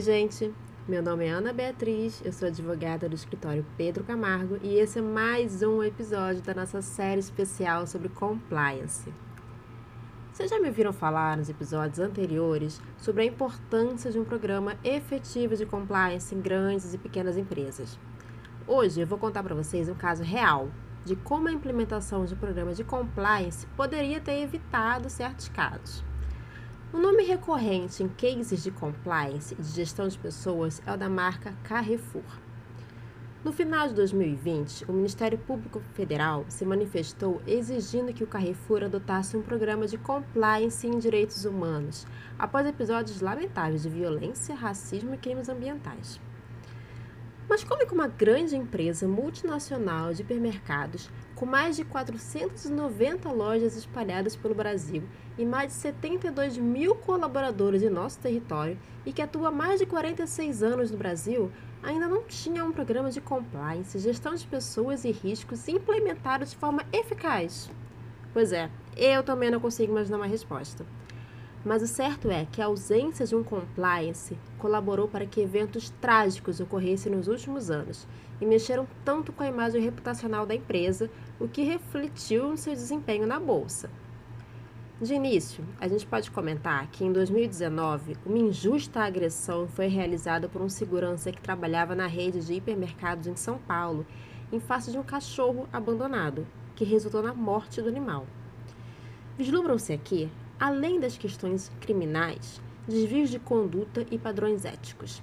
Oi, gente. Meu nome é Ana Beatriz, eu sou advogada do escritório Pedro Camargo e esse é mais um episódio da nossa série especial sobre compliance. Vocês já me ouviram falar nos episódios anteriores sobre a importância de um programa efetivo de compliance em grandes e pequenas empresas. Hoje eu vou contar para vocês um caso real de como a implementação de um programa de compliance poderia ter evitado certos casos. O nome recorrente em cases de compliance e de gestão de pessoas é o da marca Carrefour. No final de 2020, o Ministério Público Federal se manifestou exigindo que o Carrefour adotasse um programa de compliance em direitos humanos, após episódios lamentáveis de violência, racismo e crimes ambientais. Mas como é que uma grande empresa multinacional de hipermercados, com mais de 490 lojas espalhadas pelo Brasil e mais de 72 mil colaboradores em nosso território e que atua há mais de 46 anos no Brasil, ainda não tinha um programa de compliance, gestão de pessoas e riscos implementado de forma eficaz? Pois é, eu também não consigo imaginar uma resposta. Mas o certo é que a ausência de um compliance colaborou para que eventos trágicos ocorressem nos últimos anos e mexeram tanto com a imagem reputacional da empresa, o que refletiu no seu desempenho na bolsa. De início, a gente pode comentar que em 2019, uma injusta agressão foi realizada por um segurança que trabalhava na rede de hipermercados em São Paulo, em face de um cachorro abandonado, que resultou na morte do animal. Vislumbram-se aqui além das questões criminais, desvios de conduta e padrões éticos.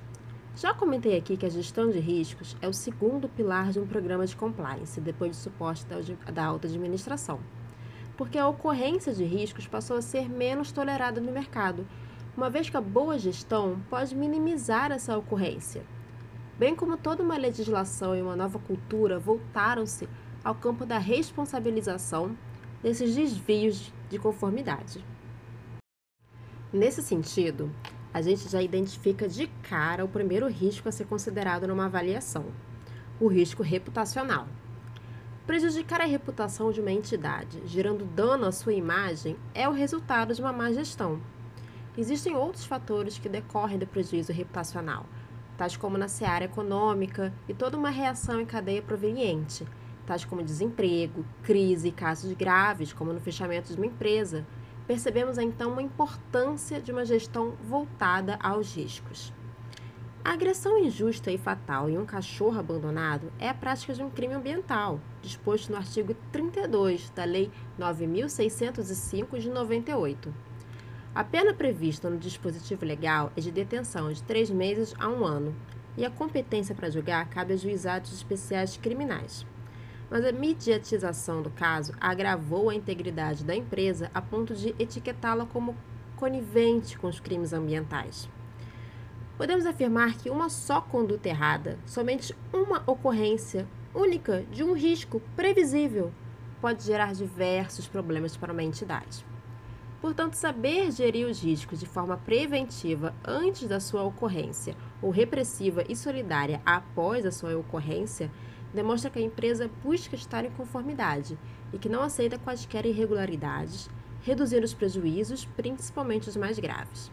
Já comentei aqui que a gestão de riscos é o segundo pilar de um programa de compliance, depois de suporte da alta administração, porque a ocorrência de riscos passou a ser menos tolerada no mercado, uma vez que a boa gestão pode minimizar essa ocorrência. Bem como toda uma legislação e uma nova cultura voltaram-se ao campo da responsabilização desses desvios de conformidade. Nesse sentido, a gente já identifica de cara o primeiro risco a ser considerado numa avaliação: o risco reputacional. Prejudicar a reputação de uma entidade, gerando dano à sua imagem, é o resultado de uma má gestão. Existem outros fatores que decorrem do prejuízo reputacional, tais como na seara econômica e toda uma reação em cadeia proveniente, tais como desemprego, crise e casos graves, como no fechamento de uma empresa, percebemos então a importância de uma gestão voltada aos riscos. A agressão injusta e fatal em um cachorro abandonado é a prática de um crime ambiental, disposto no artigo 32 da Lei 9605 de 98. A pena prevista no dispositivo legal é de detenção de três meses a um ano, e a competência para julgar cabe a juizados especiais criminais mas a mediatização do caso agravou a integridade da empresa a ponto de etiquetá-la como conivente com os crimes ambientais. Podemos afirmar que uma só conduta errada, somente uma ocorrência única de um risco previsível, pode gerar diversos problemas para uma entidade. Portanto, saber gerir os riscos de forma preventiva antes da sua ocorrência ou repressiva e solidária após a sua ocorrência demonstra que a empresa busca estar em conformidade e que não aceita quaisquer irregularidades, reduzindo os prejuízos, principalmente os mais graves.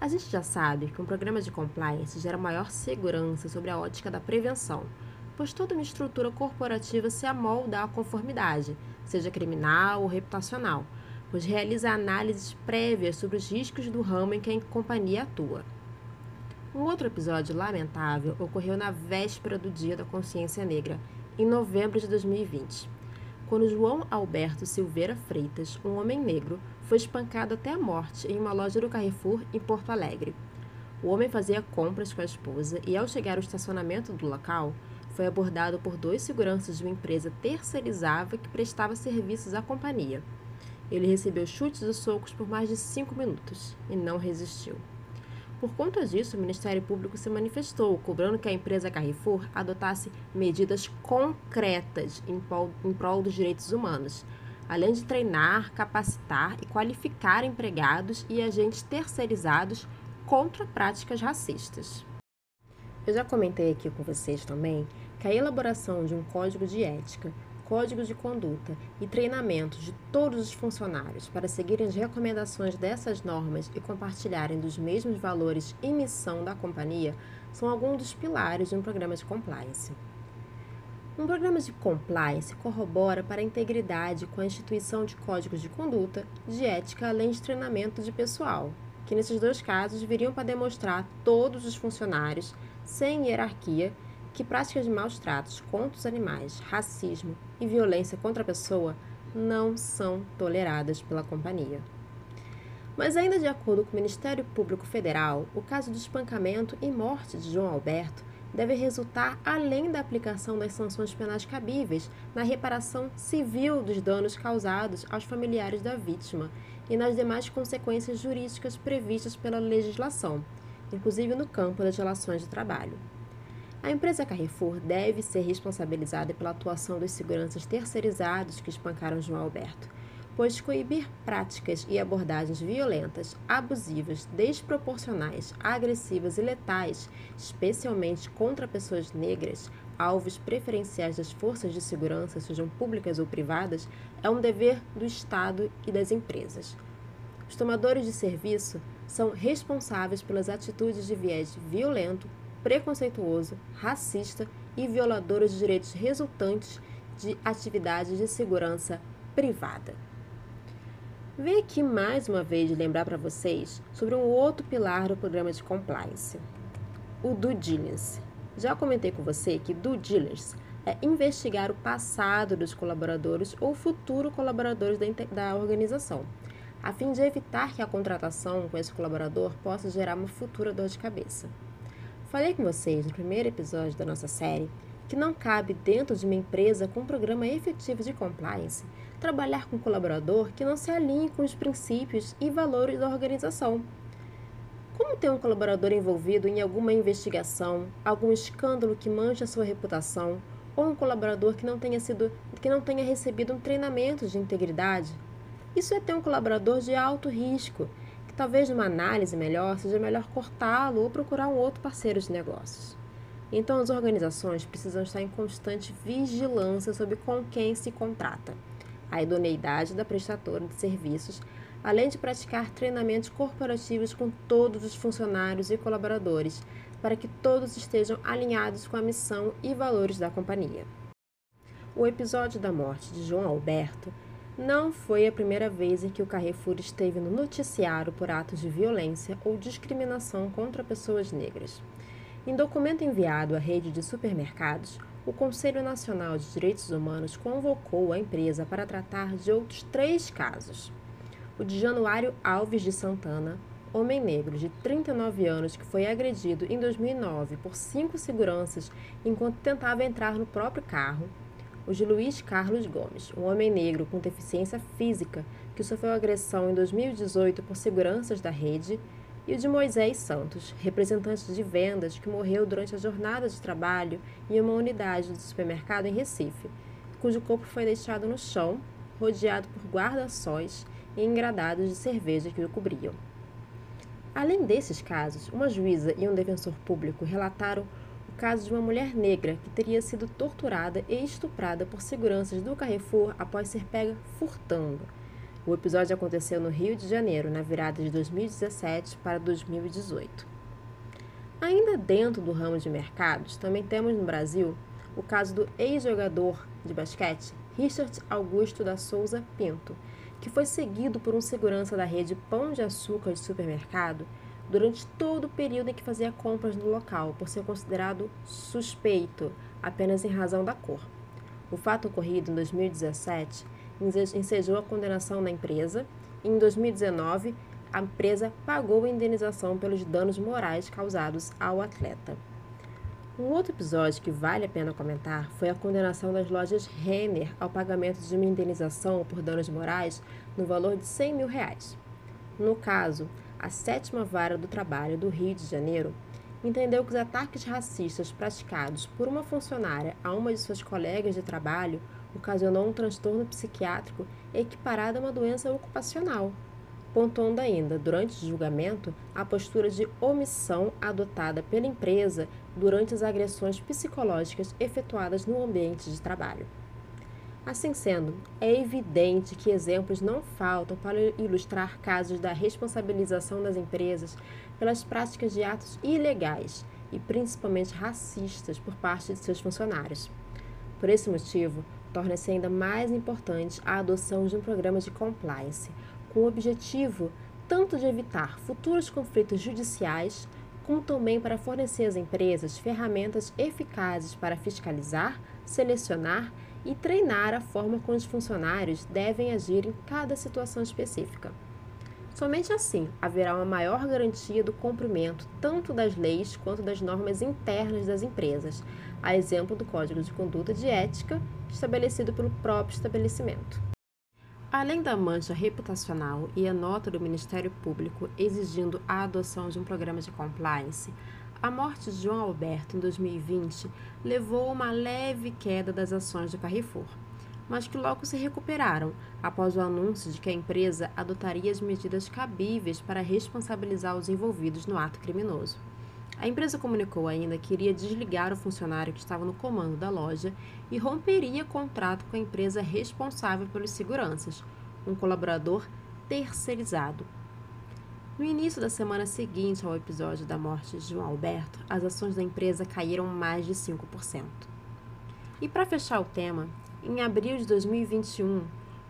A gente já sabe que um programa de compliance gera maior segurança sobre a ótica da prevenção, pois toda uma estrutura corporativa se amolda à conformidade, seja criminal ou reputacional, pois realiza análises prévias sobre os riscos do ramo em que a companhia atua. Um outro episódio lamentável ocorreu na véspera do Dia da Consciência Negra, em novembro de 2020, quando João Alberto Silveira Freitas, um homem negro, foi espancado até a morte em uma loja do Carrefour em Porto Alegre. O homem fazia compras com a esposa e, ao chegar ao estacionamento do local, foi abordado por dois seguranças de uma empresa terceirizada que prestava serviços à companhia. Ele recebeu chutes e socos por mais de cinco minutos e não resistiu. Por conta disso, o Ministério Público se manifestou, cobrando que a empresa Carrefour adotasse medidas concretas em prol, em prol dos direitos humanos, além de treinar, capacitar e qualificar empregados e agentes terceirizados contra práticas racistas. Eu já comentei aqui com vocês também que a elaboração de um código de ética códigos de conduta e treinamentos de todos os funcionários para seguirem as recomendações dessas normas e compartilharem dos mesmos valores e missão da companhia são alguns dos pilares de um programa de compliance. Um programa de compliance corrobora para a integridade com a instituição de códigos de conduta, de ética, além de treinamento de pessoal, que nesses dois casos viriam para demonstrar todos os funcionários, sem hierarquia, que práticas de maus tratos contra os animais, racismo e violência contra a pessoa não são toleradas pela companhia. Mas, ainda de acordo com o Ministério Público Federal, o caso do espancamento e morte de João Alberto deve resultar, além da aplicação das sanções penais cabíveis, na reparação civil dos danos causados aos familiares da vítima e nas demais consequências jurídicas previstas pela legislação, inclusive no campo das relações de trabalho. A empresa Carrefour deve ser responsabilizada pela atuação dos seguranças terceirizados que espancaram João Alberto pois coibir práticas e abordagens violentas, abusivas, desproporcionais, agressivas e letais, especialmente contra pessoas negras, alvos preferenciais das forças de segurança, sejam públicas ou privadas, é um dever do Estado e das empresas. Os tomadores de serviço são responsáveis pelas atitudes de viés violento, preconceituoso, racista e violadores de direitos resultantes de atividades de segurança privada. Venho aqui mais uma vez lembrar para vocês sobre um outro pilar do programa de compliance, o due diligence. Já comentei com você que due diligence é investigar o passado dos colaboradores ou futuro colaboradores da organização, a fim de evitar que a contratação com esse colaborador possa gerar uma futura dor de cabeça. Falei com vocês no primeiro episódio da nossa série que não cabe dentro de uma empresa com um programa efetivo de compliance trabalhar com um colaborador que não se alinhe com os princípios e valores da organização. Como ter um colaborador envolvido em alguma investigação, algum escândalo que manche a sua reputação, ou um colaborador que não tenha sido que não tenha recebido um treinamento de integridade? Isso é ter um colaborador de alto risco, talvez numa análise melhor seja melhor cortá-lo ou procurar um outro parceiro de negócios. Então as organizações precisam estar em constante vigilância sobre com quem se contrata a idoneidade da prestadora de serviços, além de praticar treinamentos corporativos com todos os funcionários e colaboradores, para que todos estejam alinhados com a missão e valores da companhia. O episódio da morte de João Alberto não foi a primeira vez em que o Carrefour esteve no noticiário por atos de violência ou discriminação contra pessoas negras. Em documento enviado à rede de supermercados, o Conselho Nacional de Direitos Humanos convocou a empresa para tratar de outros três casos. O de Januário Alves de Santana, homem negro de 39 anos que foi agredido em 2009 por cinco seguranças enquanto tentava entrar no próprio carro. O de Luiz Carlos Gomes, um homem negro com deficiência física que sofreu agressão em 2018 por seguranças da rede e o de Moisés Santos, representante de vendas que morreu durante a jornada de trabalho em uma unidade do supermercado em Recife, cujo corpo foi deixado no chão, rodeado por guarda-sóis e engradados de cerveja que o cobriam. Além desses casos, uma juíza e um defensor público relataram caso de uma mulher negra que teria sido torturada e estuprada por seguranças do Carrefour após ser pega furtando o episódio aconteceu no Rio de Janeiro, na virada de 2017 para 2018. Ainda dentro do ramo de mercados, também temos no Brasil o caso do ex-jogador de basquete Richard Augusto da Souza Pinto, que foi seguido por um segurança da rede Pão de Açúcar de supermercado durante todo o período em que fazia compras no local, por ser considerado suspeito apenas em razão da cor. O fato ocorrido em 2017 ensejou a condenação na empresa e, em 2019, a empresa pagou a indenização pelos danos morais causados ao atleta. Um outro episódio que vale a pena comentar foi a condenação das lojas Renner ao pagamento de uma indenização por danos morais no valor de 100 mil reais. No caso, a sétima vara do trabalho do Rio de Janeiro entendeu que os ataques racistas praticados por uma funcionária a uma de suas colegas de trabalho ocasionou um transtorno psiquiátrico equiparado a uma doença ocupacional, pontuando ainda, durante o julgamento, a postura de omissão adotada pela empresa durante as agressões psicológicas efetuadas no ambiente de trabalho. Assim sendo, é evidente que exemplos não faltam para ilustrar casos da responsabilização das empresas pelas práticas de atos ilegais e principalmente racistas por parte de seus funcionários. Por esse motivo, torna-se ainda mais importante a adoção de um programa de compliance, com o objetivo tanto de evitar futuros conflitos judiciais, como também para fornecer às empresas ferramentas eficazes para fiscalizar, selecionar e treinar a forma como os funcionários devem agir em cada situação específica. Somente assim haverá uma maior garantia do cumprimento tanto das leis quanto das normas internas das empresas, a exemplo do Código de Conduta de Ética estabelecido pelo próprio estabelecimento. Além da mancha reputacional e a nota do Ministério Público exigindo a adoção de um programa de compliance, a morte de João Alberto em 2020 levou a uma leve queda das ações do Carrefour, mas que logo se recuperaram após o anúncio de que a empresa adotaria as medidas cabíveis para responsabilizar os envolvidos no ato criminoso. A empresa comunicou ainda que iria desligar o funcionário que estava no comando da loja e romperia contrato com a empresa responsável pelos seguranças, um colaborador terceirizado, no início da semana seguinte ao episódio da morte de João Alberto, as ações da empresa caíram mais de 5%. E para fechar o tema, em abril de 2021,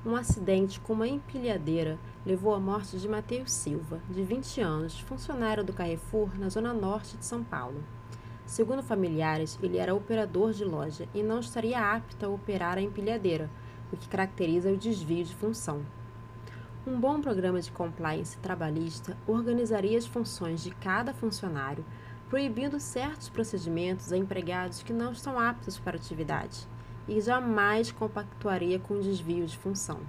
um acidente com uma empilhadeira levou à morte de Matheus Silva, de 20 anos, funcionário do Carrefour na zona norte de São Paulo. Segundo familiares, ele era operador de loja e não estaria apto a operar a empilhadeira, o que caracteriza o desvio de função. Um bom programa de compliance trabalhista organizaria as funções de cada funcionário, proibindo certos procedimentos a empregados que não estão aptos para a atividade, e jamais compactuaria com desvio de função.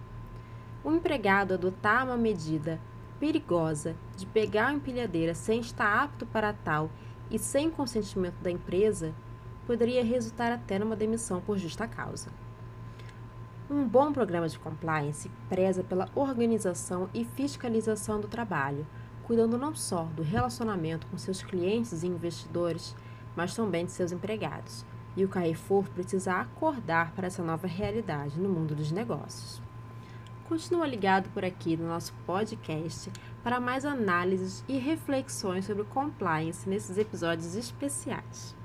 O empregado adotar uma medida perigosa de pegar a empilhadeira sem estar apto para tal e sem consentimento da empresa poderia resultar até numa demissão por justa causa. Um bom programa de compliance preza pela organização e fiscalização do trabalho, cuidando não só do relacionamento com seus clientes e investidores, mas também de seus empregados. E o Carrefour precisa acordar para essa nova realidade no mundo dos negócios. Continua ligado por aqui no nosso podcast para mais análises e reflexões sobre compliance nesses episódios especiais.